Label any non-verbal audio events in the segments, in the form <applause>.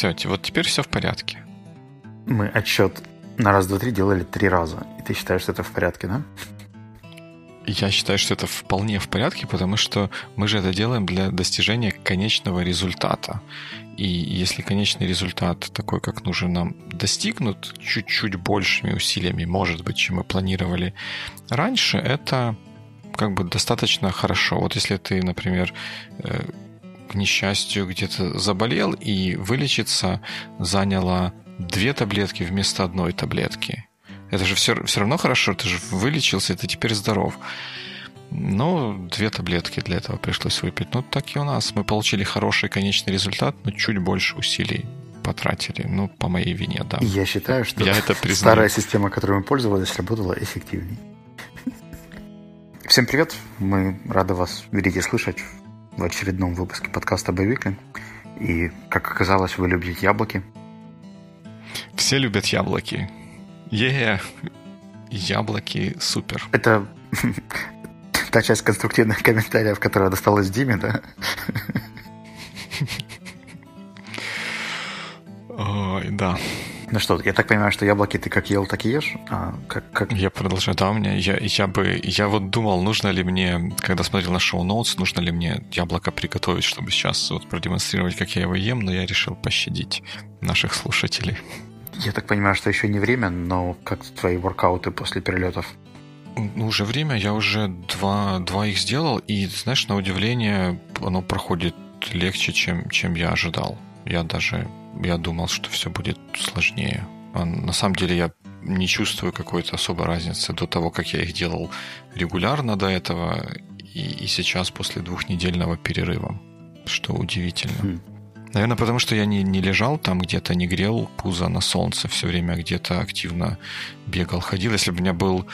Все, вот теперь все в порядке. Мы отсчет на раз, два, три делали три раза. И ты считаешь, что это в порядке, да? Я считаю, что это вполне в порядке, потому что мы же это делаем для достижения конечного результата. И если конечный результат такой, как нужен нам, достигнут чуть-чуть большими усилиями, может быть, чем мы планировали раньше, это как бы достаточно хорошо. Вот если ты, например, э, к несчастью где-то заболел и вылечиться заняло две таблетки вместо одной таблетки. Это же все, все равно хорошо, ты же вылечился, и ты теперь здоров. Но две таблетки для этого пришлось выпить. Ну, так и у нас. Мы получили хороший конечный результат, но чуть больше усилий потратили. Ну, по моей вине, да. Я считаю, что Я это старая система, которой мы пользовались, работала эффективнее. Всем привет! Мы рады вас видеть и слышать в очередном выпуске подкаста «Боевики». И, как оказалось, вы любите яблоки. Все любят яблоки. Е, яблоки супер. Это <laughs> та часть конструктивных комментариев, которая досталась Диме, да? Ой, да. Ну что, я так понимаю, что яблоки ты как ел, так и ешь? А, как, как... Я продолжаю. Да, у меня, я, я бы, я вот думал, нужно ли мне, когда смотрел на шоу Notes, нужно ли мне яблоко приготовить, чтобы сейчас вот продемонстрировать, как я его ем, но я решил пощадить наших слушателей. Я так понимаю, что еще не время, но как твои воркауты после перелетов? Ну, уже время, я уже два, два их сделал, и, знаешь, на удивление, оно проходит легче, чем, чем я ожидал. Я даже, я думал, что все будет сложнее. А на самом деле я не чувствую какой-то особой разницы до того, как я их делал регулярно до этого и, и сейчас после двухнедельного перерыва, что удивительно. Хм. Наверное, потому что я не, не лежал там где-то, не грел пузо на солнце все время, где-то активно бегал, ходил. Если бы у меня был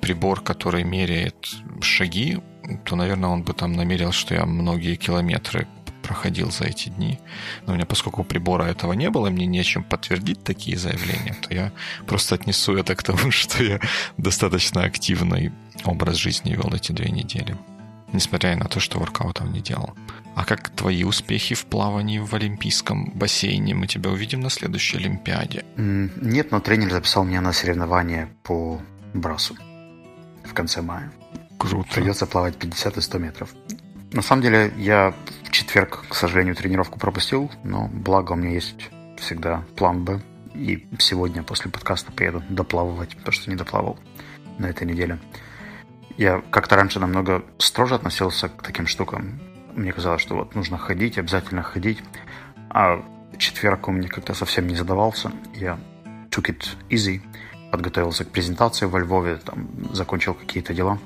прибор, который меряет шаги, то, наверное, он бы там намерил, что я многие километры проходил за эти дни. Но у меня, поскольку прибора этого не было, мне нечем подтвердить такие заявления, то я просто отнесу это к тому, <laughs> что я достаточно активный образ жизни вел эти две недели. Несмотря на то, что воркаутов не делал. А как твои успехи в плавании в Олимпийском бассейне? Мы тебя увидим на следующей Олимпиаде. Нет, но тренер записал меня на соревнования по брасу в конце мая. Круто. Придется плавать 50 и 100 метров. На самом деле, я в четверг, к сожалению, тренировку пропустил, но благо у меня есть всегда план Б. И сегодня после подкаста поеду доплавывать, потому что не доплавал на этой неделе. Я как-то раньше намного строже относился к таким штукам мне казалось, что вот нужно ходить, обязательно ходить. А четверг у меня как-то совсем не задавался. Я took it easy, подготовился к презентации во Львове, там, закончил какие-то дела.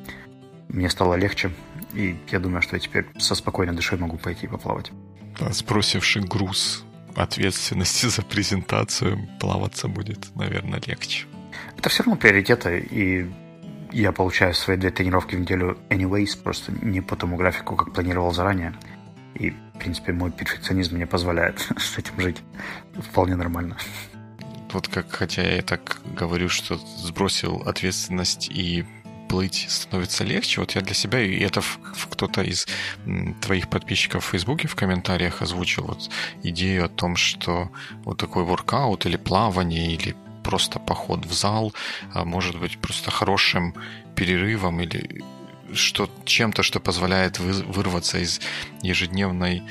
Мне стало легче, и я думаю, что я теперь со спокойной душой могу пойти поплавать. Да, сбросивший груз ответственности <laughs> за презентацию, плаваться будет, наверное, легче. Это все равно приоритеты, и я получаю свои две тренировки в неделю anyways, просто не по тому графику, как планировал заранее. И, в принципе, мой перфекционизм мне позволяет <laughs> с этим жить вполне нормально. Вот как, хотя я так говорю, что сбросил ответственность и плыть становится легче. Вот я для себя, и это кто-то из твоих подписчиков в Фейсбуке в комментариях озвучил вот идею о том, что вот такой воркаут или плавание, или просто поход в зал, а может быть просто хорошим перерывом или что, чем-то, что позволяет вы, вырваться из ежедневной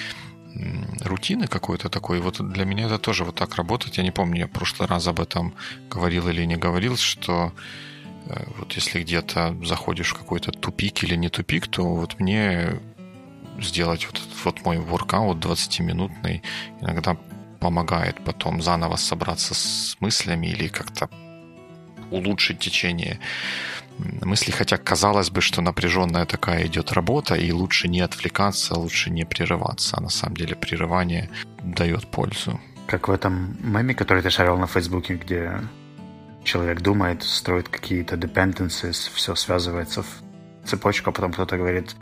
рутины какой-то такой. Вот для меня это тоже вот так работает. Я не помню, я в прошлый раз об этом говорил или не говорил, что вот если где-то заходишь в какой-то тупик или не тупик, то вот мне сделать вот, вот мой воркаут 20-минутный иногда помогает потом заново собраться с мыслями или как-то улучшить течение мыслей, хотя казалось бы, что напряженная такая идет работа, и лучше не отвлекаться, лучше не прерываться, а на самом деле прерывание дает пользу. Как в этом меме, который ты шарил на Фейсбуке, где человек думает, строит какие-то dependencies, все связывается в цепочку, а потом кто-то говорит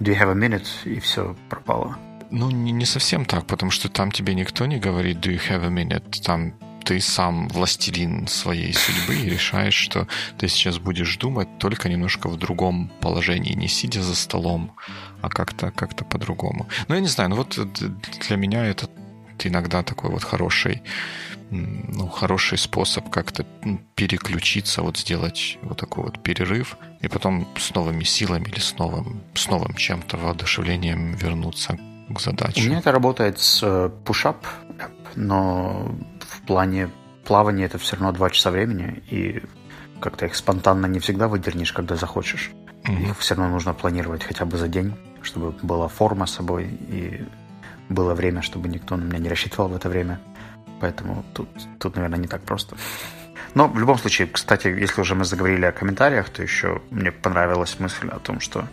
«Do you have a minute?» и все пропало. Ну, не, не совсем так, потому что там тебе никто не говорит «do you have a minute?». Там ты сам властелин своей судьбы и решаешь, что ты сейчас будешь думать только немножко в другом положении, не сидя за столом, а как-то как по-другому. Ну, я не знаю, ну вот для меня это иногда такой вот хороший, ну, хороший способ как-то переключиться, вот сделать вот такой вот перерыв, и потом с новыми силами или с новым, с новым чем-то воодушевлением вернуться к задаче. У меня это работает с push-up, но в плане плавания это все равно два часа времени, и как-то их спонтанно не всегда выдернешь, когда захочешь. Mm-hmm. Их все равно нужно планировать хотя бы за день, чтобы была форма с собой и было время, чтобы никто на меня не рассчитывал в это время. Поэтому тут, тут, наверное, не так просто. Но в любом случае, кстати, если уже мы заговорили о комментариях, то еще мне понравилась мысль о том, что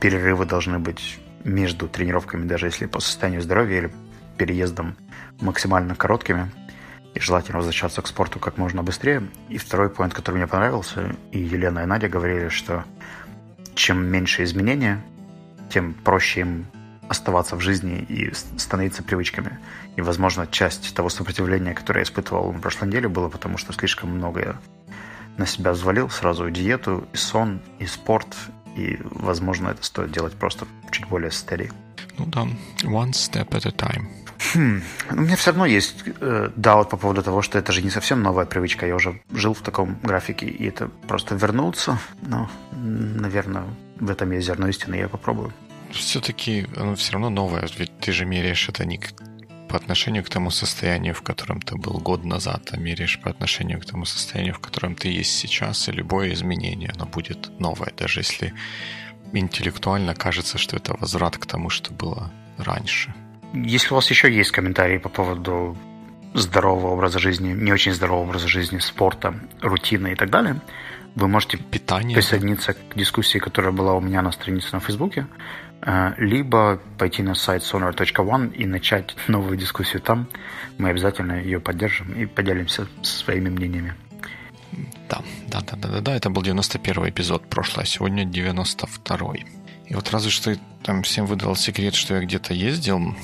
перерывы должны быть между тренировками, даже если по состоянию здоровья или переездом максимально короткими. И желательно возвращаться к спорту как можно быстрее. И второй поинт, который мне понравился, и Елена и Надя говорили, что чем меньше изменения, тем проще им оставаться в жизни и становиться привычками. И, возможно, часть того сопротивления, которое я испытывал на прошлой неделе, было потому, что слишком много я на себя взвалил сразу и диету, и сон, и спорт, и, возможно, это стоит делать просто чуть более steady. Ну да, one step at a time. Хм. У меня все равно есть э, даут по поводу того, что это же не совсем новая привычка. Я уже жил в таком графике, и это просто вернуться. Но, наверное, в этом есть зерно истины, я попробую. Все-таки оно все равно новое, ведь ты же меряешь это не по отношению к тому состоянию, в котором ты был год назад, а меряешь по отношению к тому состоянию, в котором ты есть сейчас, и любое изменение, оно будет новое, даже если интеллектуально кажется, что это возврат к тому, что было раньше. Если у вас еще есть комментарии по поводу здорового образа жизни, не очень здорового образа жизни, спорта, рутины и так далее, вы можете Питание, присоединиться да. к дискуссии, которая была у меня на странице на Фейсбуке, э, либо пойти на сайт sonar.one и начать новую дискуссию там. Мы обязательно ее поддержим и поделимся своими мнениями. Да, да, да, да, да, да. Это был 91 эпизод прошлый, а сегодня 92 И вот разве что там всем выдал секрет, что я где-то ездил,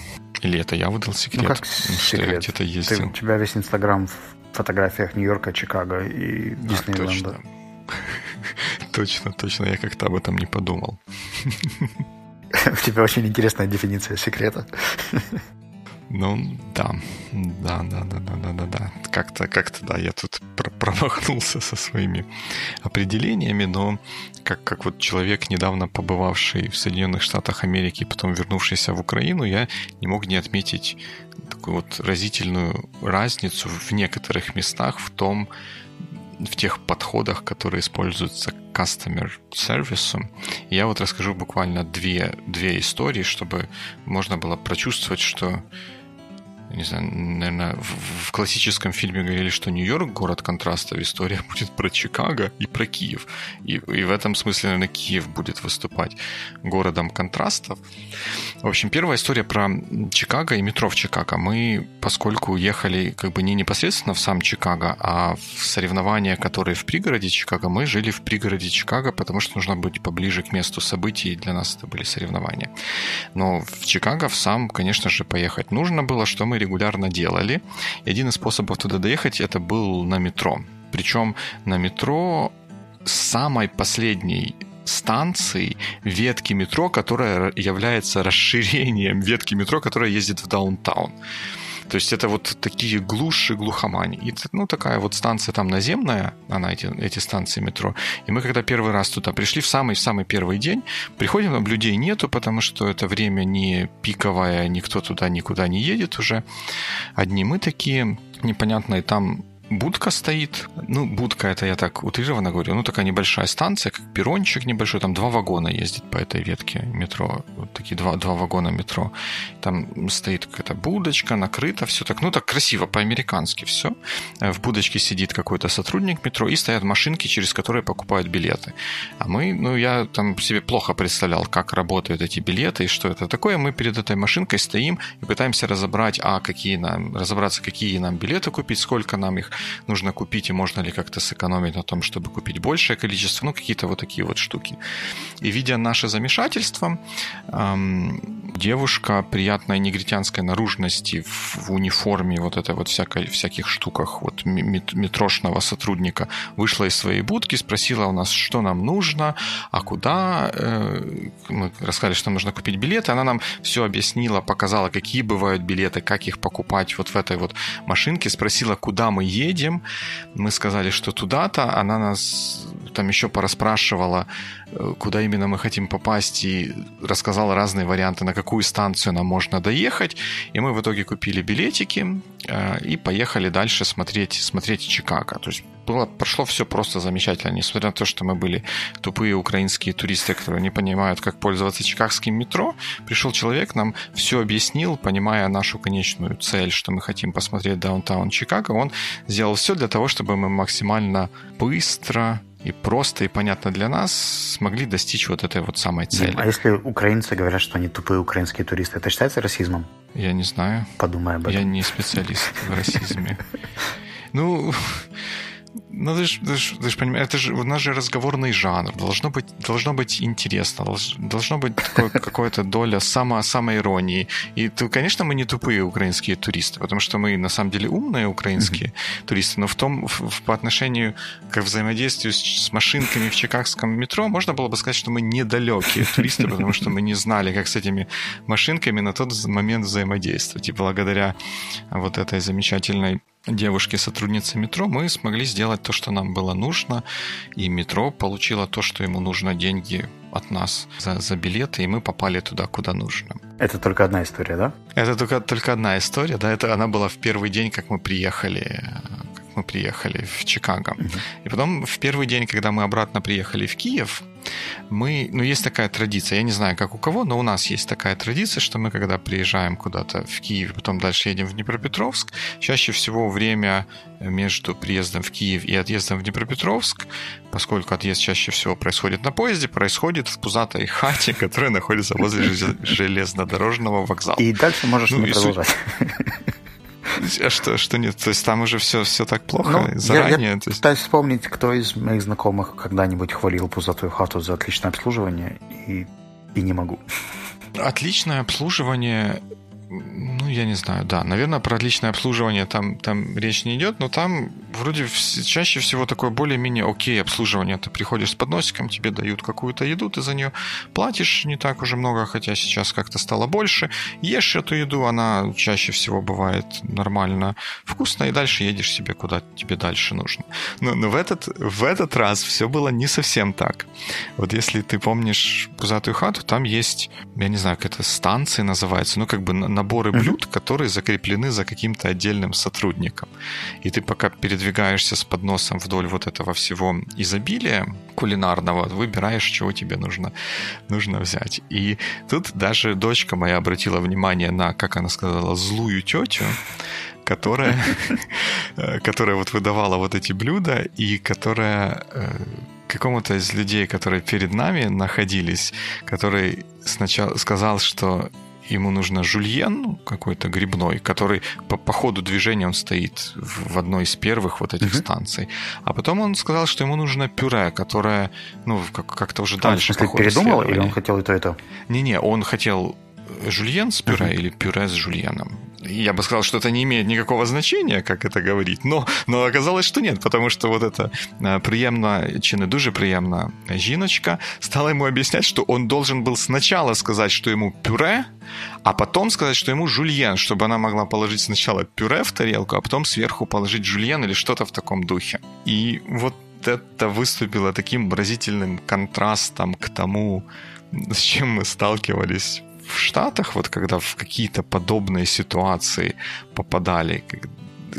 или это я выдал секрет? Ну, как что секрет? я где-то ездил. Ты, у тебя весь Инстаграм в фотографиях Нью-Йорка, Чикаго и Диснейленда. А, точно. <laughs> точно, точно. Я как-то об этом не подумал. <laughs> У тебя очень интересная дефиниция секрета. <laughs> Ну, да. Да, да, да, да, да, да, да. Как-то, как-то, да, я тут промахнулся со своими определениями, но как, как вот человек, недавно побывавший в Соединенных Штатах Америки, потом вернувшийся в Украину, я не мог не отметить такую вот разительную разницу в некоторых местах в том, в тех подходах, которые используются к customer сервису. Я вот расскажу буквально две, две истории, чтобы можно было прочувствовать, что не знаю, наверное, в, в классическом фильме говорили, что Нью-Йорк город контрастов, история <laughs> будет про Чикаго и про Киев. И, и в этом смысле, наверное, Киев будет выступать городом контрастов. В общем, первая история про Чикаго и метро в Чикаго. Мы, поскольку ехали как бы не непосредственно в сам Чикаго, а в соревнования, которые в пригороде Чикаго, мы жили в пригороде Чикаго, потому что нужно быть поближе к месту событий, и для нас это были соревнования. Но в Чикаго в сам, конечно же, поехать нужно было, что мы регулярно делали. И один из способов туда доехать это был на метро. Причем на метро самой последней станции ветки метро, которая является расширением ветки метро, которая ездит в даунтаун. То есть это вот такие глуши, глухомани. И, ну, такая вот станция там наземная, она эти, эти станции метро. И мы когда первый раз туда пришли, в самый-самый первый день, приходим, там людей нету, потому что это время не пиковое, никто туда никуда не едет уже. Одни мы такие непонятные, там будка стоит. Ну, будка это я так утрированно говорю. Ну, такая небольшая станция, как перрончик небольшой. Там два вагона ездит по этой ветке метро. Вот такие два, два вагона метро. Там стоит какая-то будочка, накрыто все так. Ну, так красиво, по-американски все. В будочке сидит какой-то сотрудник метро и стоят машинки, через которые покупают билеты. А мы, ну, я там себе плохо представлял, как работают эти билеты и что это такое. Мы перед этой машинкой стоим и пытаемся разобрать, а какие нам, разобраться, какие нам билеты купить, сколько нам их, нужно купить и можно ли как-то сэкономить на том, чтобы купить большее количество, ну, какие-то вот такие вот штуки. И видя наше замешательство, эм, девушка приятной негритянской наружности в униформе вот этой вот всякой, всяких штуках вот метрошного сотрудника вышла из своей будки, спросила у нас, что нам нужно, а куда. Э, мы рассказали, что нам нужно купить билеты. Она нам все объяснила, показала, какие бывают билеты, как их покупать вот в этой вот машинке, спросила, куда мы едем. Мы сказали, что туда-то. Она нас там еще порасспрашивала, э, куда именно мы хотим попасть, и рассказала разные варианты, на какую станцию нам можно доехать. И мы в итоге купили билетики э, и поехали дальше смотреть, смотреть Чикаго. То есть было, прошло все просто замечательно, несмотря на то, что мы были тупые украинские туристы, которые не понимают, как пользоваться чикагским метро. Пришел человек, нам все объяснил, понимая нашу конечную цель, что мы хотим посмотреть даунтаун Чикаго. Он сделал все для того, чтобы мы максимально быстро и просто и понятно для нас смогли достичь вот этой вот самой цели. А если украинцы говорят, что они тупые украинские туристы, это считается расизмом? Я не знаю. Подумай об этом. Я не специалист в расизме. <laughs> Ну, ну, ты же, ты ж, ты ж понимаешь, это же у нас же разговорный жанр. Должно быть, должно быть интересно, должно быть <laughs> какая-то доля само, самоиронии. И, то, конечно, мы не тупые украинские туристы, потому что мы на самом деле умные украинские mm-hmm. туристы, но в том, в, по отношению к взаимодействию с, с машинками в чикагском метро, можно было бы сказать, что мы недалекие туристы, потому что мы не знали, как с этими машинками на тот момент взаимодействовать. И благодаря вот этой замечательной девушки, сотрудницы метро, мы смогли сделать то, что нам было нужно, и метро получило то, что ему нужно, деньги от нас за, за билеты, и мы попали туда, куда нужно. Это только одна история, да? Это только, только одна история, да, это она была в первый день, как мы приехали мы приехали в Чикаго. И потом в первый день, когда мы обратно приехали в Киев, мы, ну, есть такая традиция, я не знаю, как у кого, но у нас есть такая традиция, что мы, когда приезжаем куда-то в Киев, потом дальше едем в Днепропетровск, чаще всего время между приездом в Киев и отъездом в Днепропетровск, поскольку отъезд чаще всего происходит на поезде, происходит в пузатой хате, <laughs> которая находится возле железнодорожного вокзала. И дальше можешь ну, не продолжать. <laughs> что, что нет? То есть там уже все, все так плохо ну, заранее? Я, я есть... пытаюсь вспомнить, кто из моих знакомых когда-нибудь хвалил пузатую хату за отличное обслуживание, и, и не могу. Отличное обслуживание ну, я не знаю, да. Наверное, про отличное обслуживание там, там речь не идет, но там вроде чаще всего такое более-менее окей обслуживание. Ты приходишь с подносиком, тебе дают какую-то еду, ты за нее платишь не так уже много, хотя сейчас как-то стало больше. Ешь эту еду, она чаще всего бывает нормально вкусная, и дальше едешь себе куда тебе дальше нужно. Но, но в, этот, в этот раз все было не совсем так. Вот если ты помнишь пузатую хату, там есть, я не знаю, как это станция называется, ну, как бы наборы блюд, которые закреплены за каким-то отдельным сотрудником. И ты пока передвигаешься с подносом вдоль вот этого всего изобилия кулинарного, выбираешь, чего тебе нужно, нужно взять. И тут даже дочка моя обратила внимание на, как она сказала, злую тетю, которая, <laughs> которая вот выдавала вот эти блюда и которая э, какому-то из людей, которые перед нами находились, который сначала сказал, что ему нужно жульен ну, какой-то грибной, который по, по ходу движения он стоит в, в одной из первых вот этих mm-hmm. станций. А потом он сказал, что ему нужно пюре, которое, ну, как- как-то уже а дальше. Он, передумал или он хотел и то, и то? Не-не, он хотел жульен с пюре uh-huh. или пюре с жульеном. Я бы сказал, что это не имеет никакого значения, как это говорить, но, но оказалось, что нет, потому что вот эта приемная, чи не дуже приемная жіночка стала ему объяснять, что он должен был сначала сказать, что ему пюре, а потом сказать, что ему жульен, чтобы она могла положить сначала пюре в тарелку, а потом сверху положить жульен или что-то в таком духе. И вот это выступило таким выразительным контрастом к тому, с чем мы сталкивались в Штатах, вот когда в какие-то подобные ситуации попадали,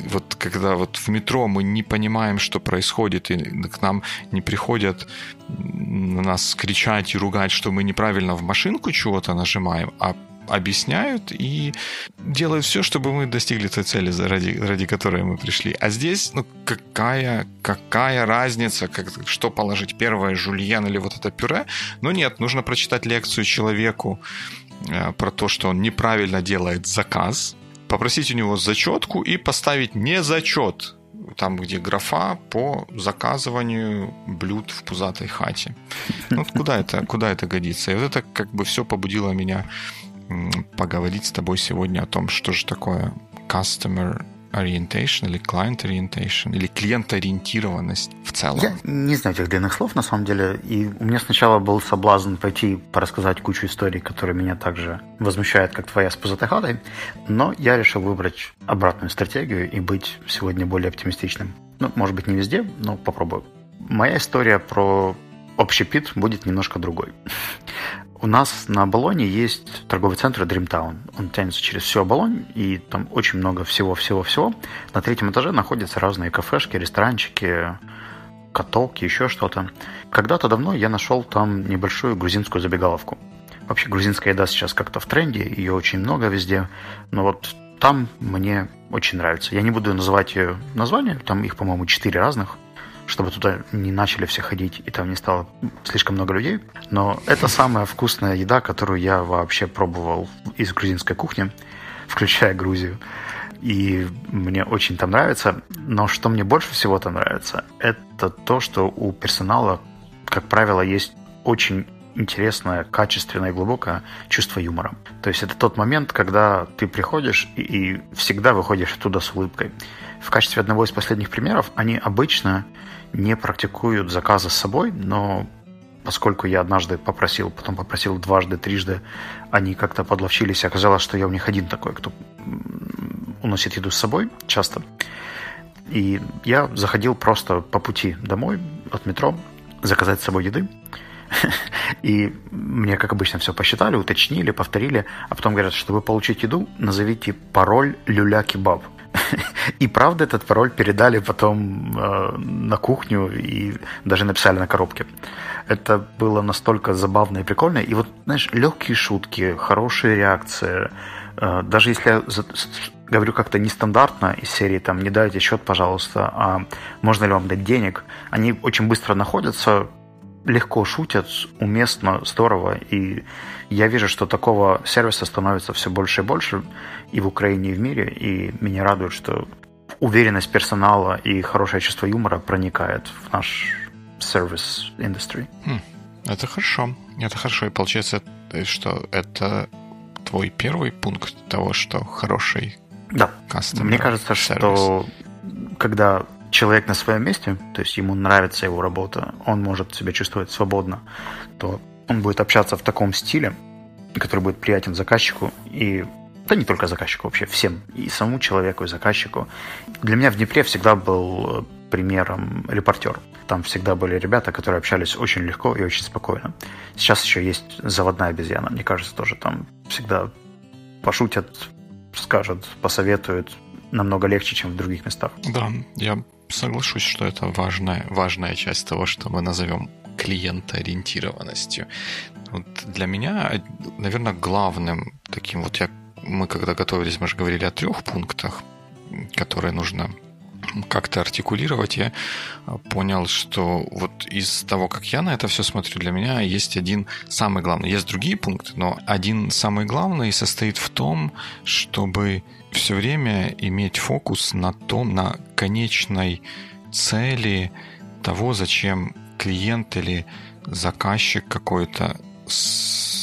вот когда вот в метро мы не понимаем, что происходит, и к нам не приходят на нас кричать и ругать, что мы неправильно в машинку чего-то нажимаем, а объясняют и делают все, чтобы мы достигли той цели, ради, ради которой мы пришли. А здесь, ну, какая, какая разница, как, что положить первое, жульен или вот это пюре? Ну нет, нужно прочитать лекцию человеку, про то, что он неправильно делает заказ, попросить у него зачетку и поставить не зачет там, где графа по заказыванию блюд в пузатой хате. Ну, вот куда это, куда это годится? И вот это как бы все побудило меня поговорить с тобой сегодня о том, что же такое customer orientation или client orientation или клиентоориентированность в целом? Я не знаю этих длинных слов, на самом деле. И у меня сначала был соблазн пойти порассказать кучу историй, которые меня также возмущают, как твоя с пузатой Но я решил выбрать обратную стратегию и быть сегодня более оптимистичным. Ну, может быть, не везде, но попробую. Моя история про общепит будет немножко другой. У нас на Оболоне есть торговый центр Dreamtown. Он тянется через всю Оболонь, и там очень много всего-всего-всего. На третьем этаже находятся разные кафешки, ресторанчики, каталки, еще что-то. Когда-то давно я нашел там небольшую грузинскую забегаловку. Вообще грузинская еда сейчас как-то в тренде, ее очень много везде. Но вот там мне очень нравится. Я не буду называть ее название, там их, по-моему, четыре разных чтобы туда не начали все ходить, и там не стало слишком много людей. Но это самая вкусная еда, которую я вообще пробовал из грузинской кухни, включая Грузию. И мне очень там нравится. Но что мне больше всего там нравится, это то, что у персонала, как правило, есть очень интересное, качественное и глубокое чувство юмора. То есть это тот момент, когда ты приходишь и, и всегда выходишь оттуда с улыбкой. В качестве одного из последних примеров они обычно не практикуют заказы с собой, но поскольку я однажды попросил, потом попросил дважды, трижды, они как-то подловчились, оказалось, что я у них один такой, кто уносит еду с собой часто. И я заходил просто по пути домой от метро, заказать с собой еды. <laughs> И мне, как обычно, все посчитали, уточнили, повторили, а потом говорят, чтобы получить еду, назовите пароль люля-кебаб. И правда этот пароль передали потом э, на кухню и даже написали на коробке. Это было настолько забавно и прикольно. И вот, знаешь, легкие шутки, хорошие реакции. Э, даже если я говорю как-то нестандартно из серии там «не дайте счет, пожалуйста», а «можно ли вам дать денег», они очень быстро находятся, легко шутят, уместно, здорово. И я вижу, что такого сервиса становится все больше и больше и в Украине, и в мире. И меня радует, что уверенность персонала и хорошее чувство юмора проникает в наш сервис индустрии. Хм, это хорошо. Это хорошо. И получается, что это твой первый пункт того, что хороший да. Мне кажется, сервис. что когда человек на своем месте, то есть ему нравится его работа, он может себя чувствовать свободно, то он будет общаться в таком стиле, который будет приятен заказчику и да не только заказчику, вообще всем, и самому человеку, и заказчику. Для меня в Днепре всегда был примером репортер. Там всегда были ребята, которые общались очень легко и очень спокойно. Сейчас еще есть заводная обезьяна, мне кажется, тоже там всегда пошутят, скажут, посоветуют намного легче, чем в других местах. Да, я соглашусь, что это важная, важная часть того, что мы назовем клиентоориентированностью. Вот для меня, наверное, главным таким вот я мы когда готовились, мы же говорили о трех пунктах, которые нужно как-то артикулировать, я понял, что вот из того, как я на это все смотрю, для меня есть один самый главный. Есть другие пункты, но один самый главный состоит в том, чтобы все время иметь фокус на том, на конечной цели того, зачем клиент или заказчик какой-то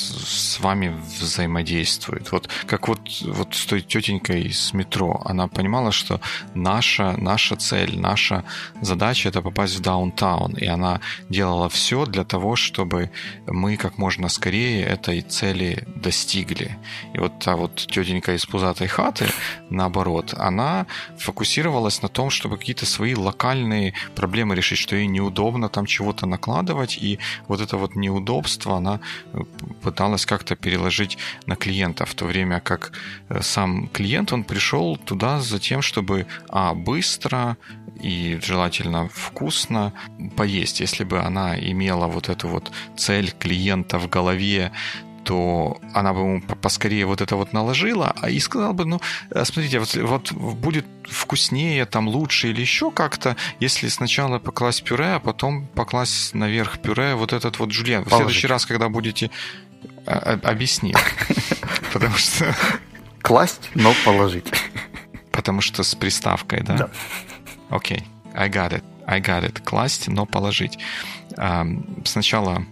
с вами взаимодействует. Вот как вот, вот с той тетенькой с метро, она понимала, что наша, наша цель, наша задача это попасть в даунтаун, и она делала все для того, чтобы мы как можно скорее этой цели достигли. И вот та вот тетенька из пузатой хаты, наоборот, она фокусировалась на том, чтобы какие-то свои локальные проблемы решить, что ей неудобно там чего-то накладывать, и вот это вот неудобство она пыталась как-то переложить на клиента, в то время как э, сам клиент, он пришел туда за тем, чтобы, а, быстро и желательно вкусно поесть. Если бы она имела вот эту вот цель клиента в голове, то она бы ему поскорее вот это вот наложила, а и сказала бы, ну, э, смотрите, вот, вот будет вкуснее, там лучше или еще как-то, если сначала покласть пюре, а потом покласть наверх пюре вот этот вот жульен. В следующий раз, когда будете а, а, объясни. <laughs> Потому что... Класть, но положить. Потому что с приставкой, да? Да. Окей. I got it. I got it. Класть, но положить. Сначала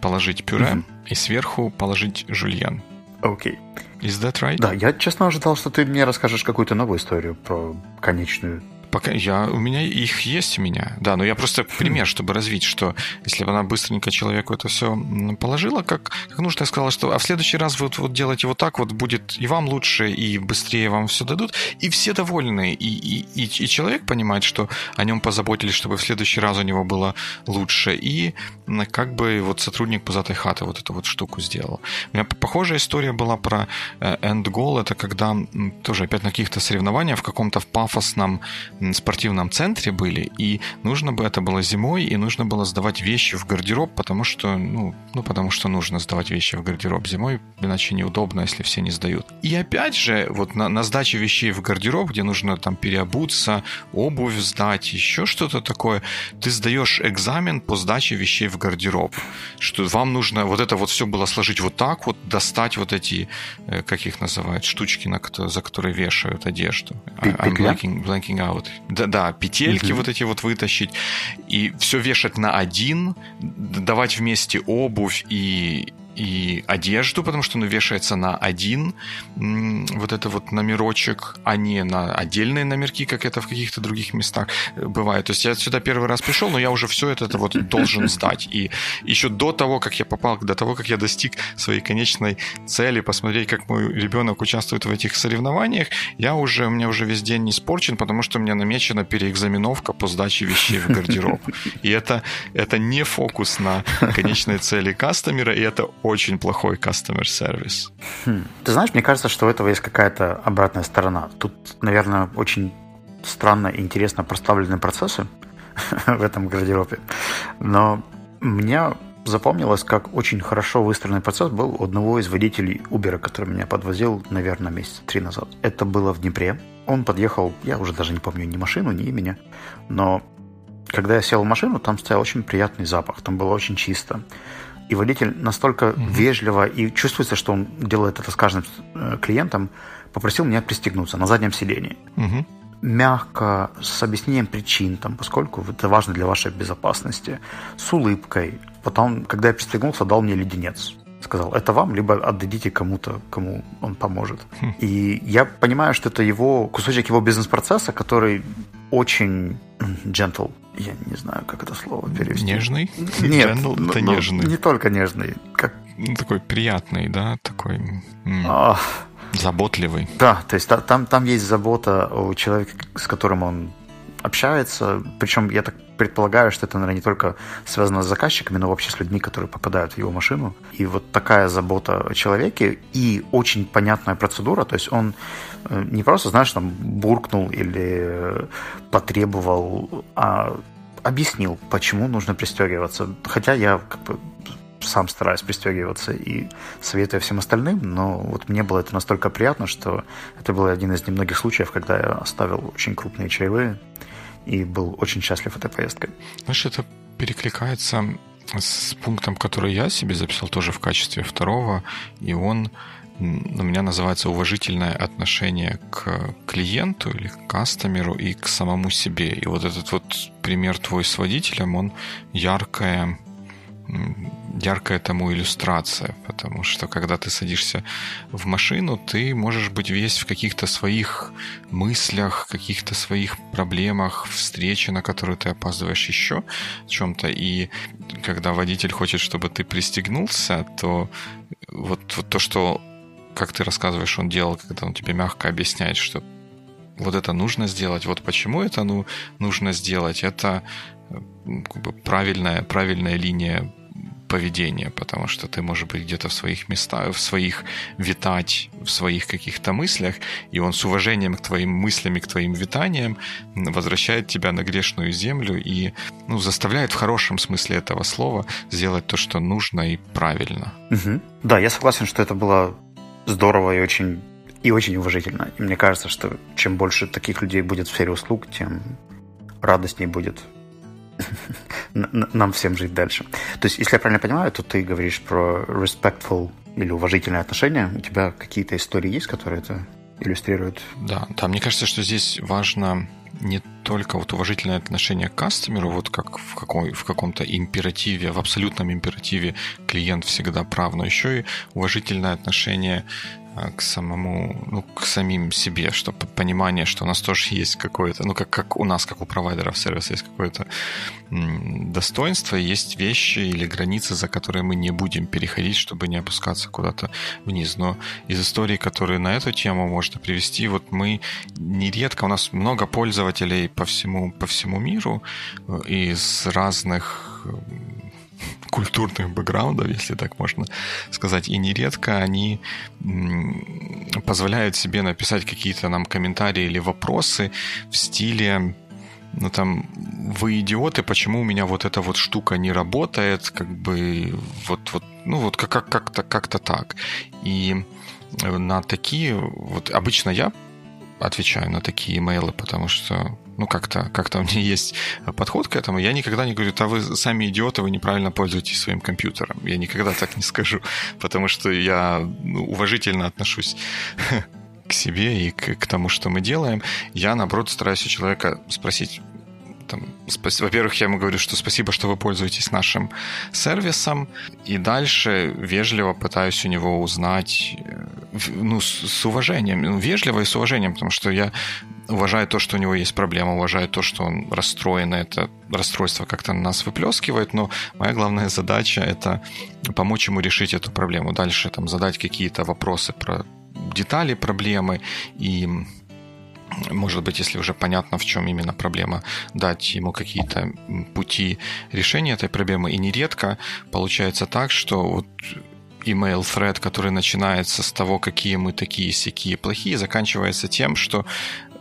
положить пюре и сверху положить жульен. Окей. Is that right? Да, я честно ожидал, что ты мне расскажешь какую-то новую историю про конечную Пока я, у меня их есть у меня, да, но я просто пример, чтобы развить, что если бы она быстренько человеку это все положила, как, как нужно, я сказала, что а в следующий раз вот, вот делайте вот так, вот будет и вам лучше, и быстрее вам все дадут, и все довольны, и, и, и, и человек понимает, что о нем позаботились, чтобы в следующий раз у него было лучше, и как бы вот сотрудник пузатой хаты вот эту вот штуку сделал. У меня похожая история была про э, end goal, это когда тоже опять на каких-то соревнованиях в каком-то пафосном спортивном центре были, и нужно бы, это было зимой, и нужно было сдавать вещи в гардероб, потому что, ну, ну потому что нужно сдавать вещи в гардероб зимой, иначе неудобно, если все не сдают. И опять же, вот на, на сдаче вещей в гардероб, где нужно там переобуться, обувь сдать, еще что-то такое, ты сдаешь экзамен по сдаче вещей в гардероб, что вам нужно вот это вот все было сложить вот так вот, достать вот эти, э, как их называют, штучки, на, за которые вешают одежду. I'm blanking, blanking out да, да петельки mm-hmm. вот эти вот вытащить, и все вешать на один, давать вместе обувь и, и одежду, потому что оно вешается на один вот это вот номерочек, а не на отдельные номерки, как это в каких-то других местах э, бывает. То есть я сюда первый раз пришел, но я уже все это, это вот должен сдать. И еще до того, как я попал, до того, как я достиг своей конечной цели, посмотреть, как мой ребенок участвует в этих соревнованиях, я уже, у меня уже весь день не испорчен, потому что у меня намечена переэкзаменовка по сдаче вещей в гардероб. И это, это не фокус на конечной цели кастомера, и это плохой customer service. Хм. Ты знаешь, мне кажется, что у этого есть какая-то обратная сторона. Тут, наверное, очень странно и интересно проставлены процессы <laughs> в этом гардеробе. Но мне запомнилось, как очень хорошо выстроенный процесс был у одного из водителей Uber, который меня подвозил, наверное, месяца три назад. Это было в Днепре. Он подъехал, я уже даже не помню ни машину, ни имени, но когда я сел в машину, там стоял очень приятный запах, там было очень чисто. И водитель настолько угу. вежливо, и чувствуется, что он делает это с каждым э, клиентом, попросил меня пристегнуться на заднем сидении. Угу. Мягко, с объяснением причин, там, поскольку это важно для вашей безопасности, с улыбкой. Потом, когда я пристегнулся, дал мне леденец сказал, это вам, либо отдадите кому-то, кому он поможет. Хм. И я понимаю, что это его кусочек его бизнес-процесса, который очень gentle. Я не знаю, как это слово перевести. Нежный? Нет, gentle, ну, это ну, нежный. Не только нежный. Как... Ну, такой приятный, да, такой... А... Заботливый. Да, то есть там, там есть забота у человека, с которым он общается. Причем я так предполагаю, что это, наверное, не только связано с заказчиками, но вообще с людьми, которые попадают в его машину. И вот такая забота о человеке и очень понятная процедура. То есть он э, не просто, знаешь, там буркнул или потребовал, а объяснил, почему нужно пристегиваться. Хотя я как бы сам стараюсь пристегиваться и советую всем остальным, но вот мне было это настолько приятно, что это был один из немногих случаев, когда я оставил очень крупные чаевые и был очень счастлив этой поездкой. Знаешь, это перекликается с пунктом, который я себе записал тоже в качестве второго, и он у меня называется уважительное отношение к клиенту или к кастомеру и к самому себе. И вот этот вот пример твой с водителем, он яркое яркая тому иллюстрация, потому что когда ты садишься в машину, ты можешь быть весь в каких-то своих мыслях, каких-то своих проблемах, встрече, на которую ты опаздываешь еще чем-то. И когда водитель хочет, чтобы ты пристегнулся, то вот, вот то, что, как ты рассказываешь, он делал, когда он тебе мягко объясняет, что вот это нужно сделать, вот почему это ну, нужно сделать, это как бы правильная, правильная линия поведения, потому что ты, может быть, где-то в своих местах, в своих витать, в своих каких-то мыслях, и он с уважением к твоим мыслям и к твоим витаниям возвращает тебя на грешную землю и ну, заставляет в хорошем смысле этого слова сделать то, что нужно и правильно. Угу. Да, я согласен, что это было здорово и очень и очень уважительно. И мне кажется, что чем больше таких людей будет в сфере услуг, тем радостней будет нам всем жить дальше. То есть, если я правильно понимаю, то ты говоришь про respectful или уважительное отношение. У тебя какие-то истории есть, которые это иллюстрирует. Да, да, мне кажется, что здесь важно не только вот уважительное отношение к кастомеру, вот как в, какой, в каком-то императиве, в абсолютном императиве клиент всегда прав, но еще и уважительное отношение к самому, ну, к самим себе, чтобы понимание, что у нас тоже есть какое-то, ну, как, как у нас, как у провайдеров сервиса, есть какое-то достоинство, есть вещи или границы, за которые мы не будем переходить, чтобы не опускаться куда-то вниз. Но из истории, которые на эту тему можно привести, вот мы нередко, у нас много пользователей по всему, по всему миру э, из разных культурных бэкграундов, если так можно сказать, и нередко они позволяют себе написать какие-то нам комментарии или вопросы в стиле ну там, вы идиоты, почему у меня вот эта вот штука не работает, как бы вот, вот ну вот как, как, как-то, как-то так. И на такие, вот обычно я отвечаю на такие имейлы, потому что ну, как-то как у меня есть подход к этому. Я никогда не говорю, а вы сами идиоты, вы неправильно пользуетесь своим компьютером. Я никогда так не скажу, <laughs> потому что я ну, уважительно отношусь <laughs> к себе и к, к тому, что мы делаем. Я, наоборот, стараюсь у человека спросить, там, во-первых, я ему говорю, что спасибо, что вы пользуетесь нашим сервисом, и дальше вежливо пытаюсь у него узнать, э, ну, с, с уважением, ну, вежливо и с уважением, потому что я уважаю то, что у него есть проблема, уважаю то, что он расстроен, это расстройство как-то на нас выплескивает, но моя главная задача — это помочь ему решить эту проблему. Дальше там задать какие-то вопросы про детали проблемы и может быть, если уже понятно, в чем именно проблема, дать ему какие-то пути решения этой проблемы. И нередко получается так, что вот email thread, который начинается с того, какие мы такие, сякие, плохие, заканчивается тем, что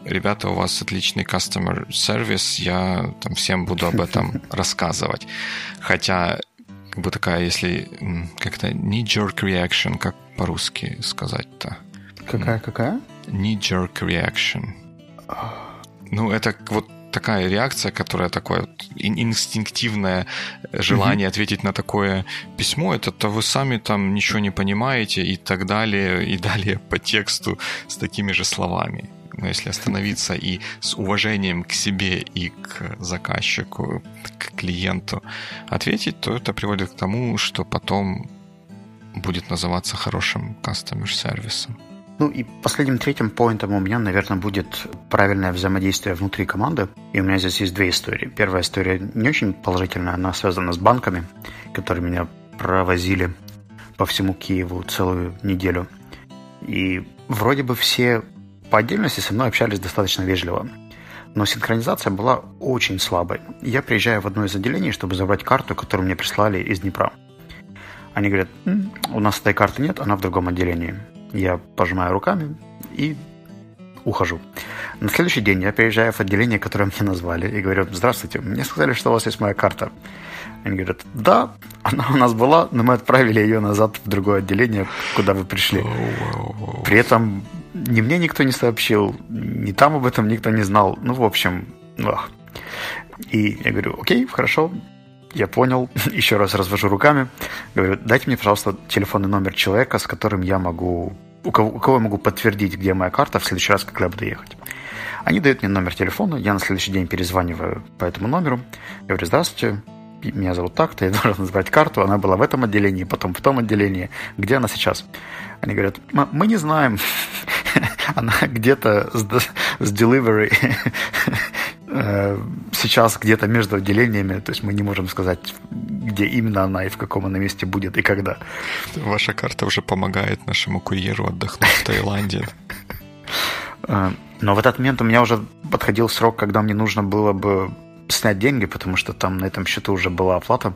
ребята, у вас отличный customer service, я там всем буду об этом <laughs> рассказывать. Хотя, как бы такая, если как-то knee-jerk reaction, как по-русски сказать-то? Какая-какая? Knee-jerk reaction. Ну, это вот такая реакция, которая такое вот инстинктивное желание mm-hmm. ответить на такое письмо, это то вы сами там ничего не понимаете и так далее, и далее по тексту с такими же словами. Но если остановиться и с уважением к себе и к заказчику, к клиенту ответить, то это приводит к тому, что потом будет называться хорошим customer сервисом. Ну и последним третьим поинтом у меня, наверное, будет правильное взаимодействие внутри команды. И у меня здесь есть две истории. Первая история не очень положительная, она связана с банками, которые меня провозили по всему Киеву целую неделю. И вроде бы все по отдельности со мной общались достаточно вежливо. Но синхронизация была очень слабой. Я приезжаю в одно из отделений, чтобы забрать карту, которую мне прислали из Днепра. Они говорят, у нас этой карты нет, она в другом отделении. Я пожимаю руками и ухожу. На следующий день я приезжаю в отделение, которое мне назвали, и говорю, здравствуйте, мне сказали, что у вас есть моя карта. Они говорят, да, она у нас была, но мы отправили ее назад в другое отделение, куда вы пришли. При этом ни мне никто не сообщил, ни там об этом никто не знал. Ну, в общем, ох. И я говорю, окей, хорошо, я понял, <laughs> еще раз развожу руками, говорю, дайте мне, пожалуйста, телефонный номер человека, с которым я могу, у кого, у кого я могу подтвердить, где моя карта в следующий раз, когда я буду ехать. Они дают мне номер телефона, я на следующий день перезваниваю по этому номеру, говорю, здравствуйте, меня зовут так-то, я <laughs> должен забрать карту, она была в этом отделении, потом в том отделении, где она сейчас? Они говорят, мы не знаем, <laughs> она где-то с, delivery сейчас где-то между отделениями, то есть мы не можем сказать, где именно она и в каком она месте будет и когда. Ваша карта уже помогает нашему курьеру отдохнуть в Таиланде. Э, но в этот момент у меня уже подходил срок, когда мне нужно было бы снять деньги, потому что там на этом счету уже была оплата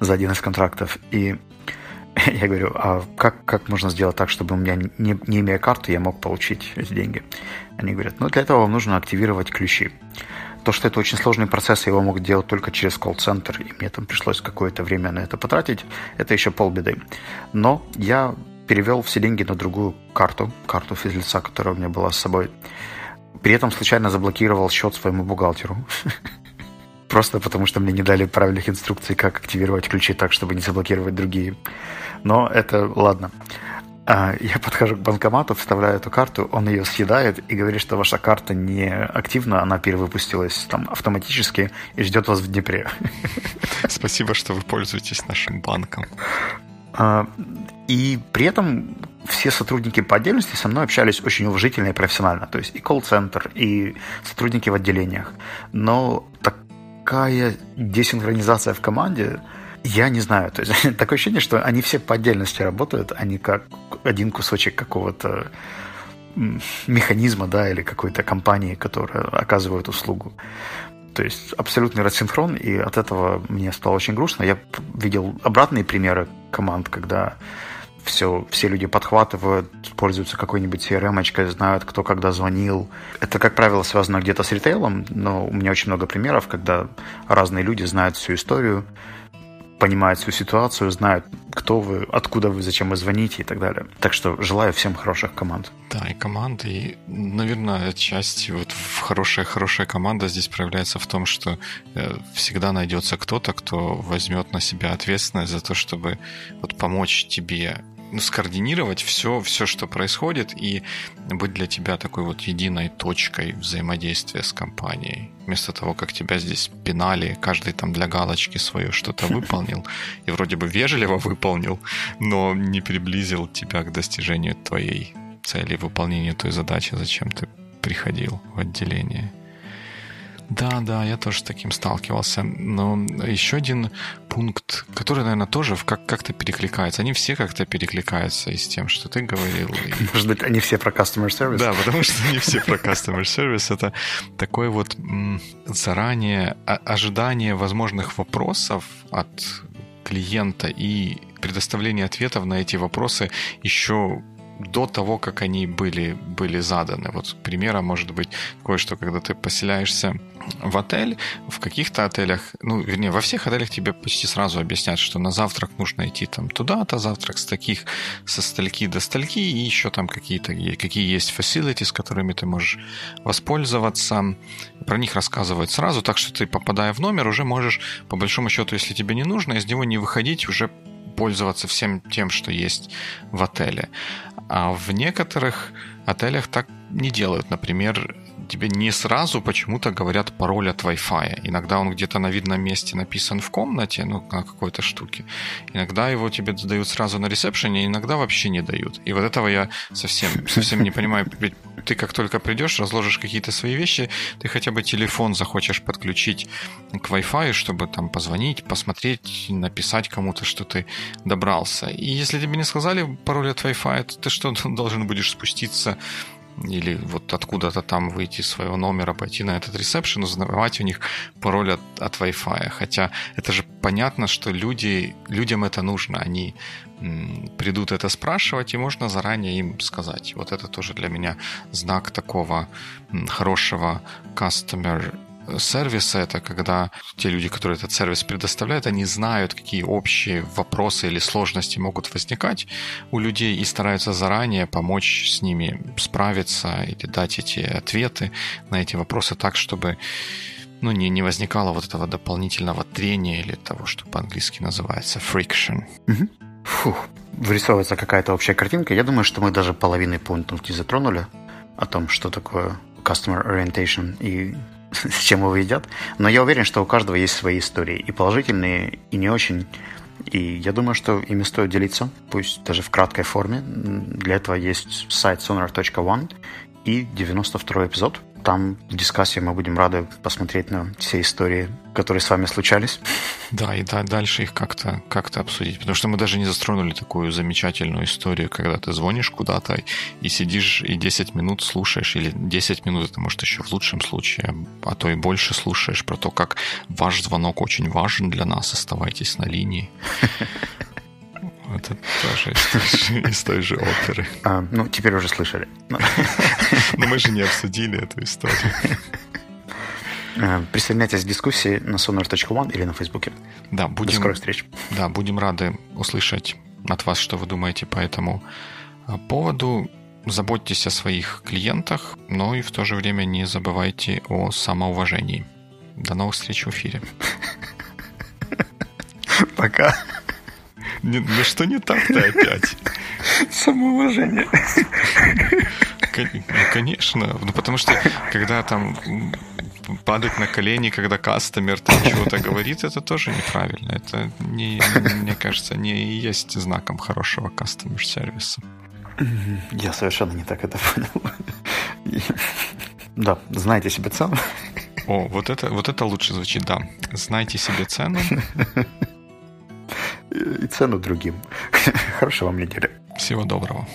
за один из контрактов. И <laughs> я говорю, а как, как можно сделать так, чтобы у меня, не, не имея карты, я мог получить эти деньги? Они говорят, ну для этого вам нужно активировать ключи. То, что это очень сложный процесс, его могут делать только через колл-центр, и мне там пришлось какое-то время на это потратить, это еще полбеды. Но я перевел все деньги на другую карту, карту физлица, которая у меня была с собой. При этом случайно заблокировал счет своему бухгалтеру. <laughs> Просто потому, что мне не дали правильных инструкций, как активировать ключи так, чтобы не заблокировать другие. Но это ладно. Я подхожу к банкомату, вставляю эту карту, он ее съедает и говорит, что ваша карта не активна, она перевыпустилась там автоматически и ждет вас в Днепре. <laughs> Спасибо, что вы пользуетесь нашим банком. А, и при этом все сотрудники по отдельности со мной общались очень уважительно и профессионально. То есть и колл-центр, и сотрудники в отделениях. Но такая десинхронизация в команде, я не знаю. То есть <laughs> такое ощущение, что они все по отдельности работают, а не как один кусочек какого-то механизма, да, или какой-то компании, которая оказывает услугу. То есть абсолютный рассинхрон, и от этого мне стало очень грустно. Я видел обратные примеры команд, когда все, все люди подхватывают, пользуются какой-нибудь CRM-очкой, знают, кто когда звонил. Это, как правило, связано где-то с ритейлом, но у меня очень много примеров, когда разные люди знают всю историю, понимают всю ситуацию, знают, кто вы, откуда вы, зачем вы звоните и так далее. Так что желаю всем хороших команд. Да, и команды, и, наверное, отчасти вот хорошая-хорошая команда здесь проявляется в том, что э, всегда найдется кто-то, кто возьмет на себя ответственность за то, чтобы вот помочь тебе ну, скоординировать все, все, что происходит, и быть для тебя такой вот единой точкой взаимодействия с компанией. Вместо того, как тебя здесь пинали, каждый там для галочки свое что-то <laughs> выполнил, и вроде бы вежливо выполнил, но не приблизил тебя к достижению твоей цели, выполнению той задачи, зачем ты приходил в отделение. Да, да, я тоже с таким сталкивался. Но еще один пункт, который, наверное, тоже как- как-то перекликается. Они все как-то перекликаются и с тем, что ты говорил. <laughs> Может быть, они все про customer service? Да, потому что они все про customer service. Это такое вот заранее ожидание возможных вопросов от клиента и предоставление ответов на эти вопросы еще до того, как они были, были заданы. Вот примером может быть такое, что когда ты поселяешься в отель, в каких-то отелях, ну, вернее, во всех отелях тебе почти сразу объяснят, что на завтрак нужно идти там туда-то, завтрак с таких, со стальки до стальки, и еще там какие-то, какие есть facility, с которыми ты можешь воспользоваться. Про них рассказывают сразу, так что ты, попадая в номер, уже можешь, по большому счету, если тебе не нужно, из него не выходить, уже пользоваться всем тем, что есть в отеле. А в некоторых отелях так не делают. Например, тебе не сразу почему-то говорят пароль от Wi-Fi. Иногда он где-то на видном месте написан в комнате, ну, на какой-то штуке. Иногда его тебе дают сразу на ресепшене, иногда вообще не дают. И вот этого я совсем, совсем не понимаю. Ведь ты как только придешь, разложишь какие-то свои вещи, ты хотя бы телефон захочешь подключить к Wi-Fi, чтобы там позвонить, посмотреть, написать кому-то, что ты добрался. И если тебе не сказали пароль от Wi-Fi, то ты что, <laughs> должен будешь спуститься или вот откуда-то там выйти из своего номера, пойти на этот ресепшн, узнавать у них пароль от, от Wi-Fi. Хотя это же понятно, что люди, людям это нужно. Они придут это спрашивать, и можно заранее им сказать. Вот это тоже для меня знак такого хорошего customer сервиса, это когда те люди, которые этот сервис предоставляют, они знают, какие общие вопросы или сложности могут возникать у людей и стараются заранее помочь с ними справиться или дать эти ответы на эти вопросы так, чтобы ну, не, не возникало вот этого дополнительного трения или того, что по-английски называется friction. Фух, вырисовывается какая-то общая картинка. Я думаю, что мы даже половины пунктов не затронули о том, что такое customer orientation и <laughs> с чем его едят. Но я уверен, что у каждого есть свои истории, и положительные, и не очень. И я думаю, что ими стоит делиться, пусть даже в краткой форме. Для этого есть сайт sonar.one и 92 эпизод, там в дискуссии мы будем рады посмотреть на все истории, которые с вами случались. Да, и да, дальше их как-то как обсудить. Потому что мы даже не застронули такую замечательную историю, когда ты звонишь куда-то и сидишь и 10 минут слушаешь, или 10 минут, это может еще в лучшем случае, а то и больше слушаешь про то, как ваш звонок очень важен для нас, оставайтесь на линии. Это тоже из той же оперы. А, ну, теперь уже слышали. <laughs> Но мы же не обсудили эту историю. А, присоединяйтесь к дискуссии на sonar.one или на Фейсбуке. Да, будем, До скорых встреч. Да, будем рады услышать от вас, что вы думаете по этому а, поводу. Заботьтесь о своих клиентах, но и в то же время не забывайте о самоуважении. До новых встреч в эфире. <laughs> Пока. Ну что не так-то опять? Самоуважение. Ну, конечно. Ну, потому что, когда там падать на колени, когда кастомер там чего-то говорит, это тоже неправильно. Это, не, мне кажется, не есть знаком хорошего кастомер-сервиса. Я совершенно не так это понял. Да, знайте себе цену. О, вот это, вот это лучше звучит, да. Знайте себе цену. И цену другим. <laughs> Хорошего вам недели. Всего доброго.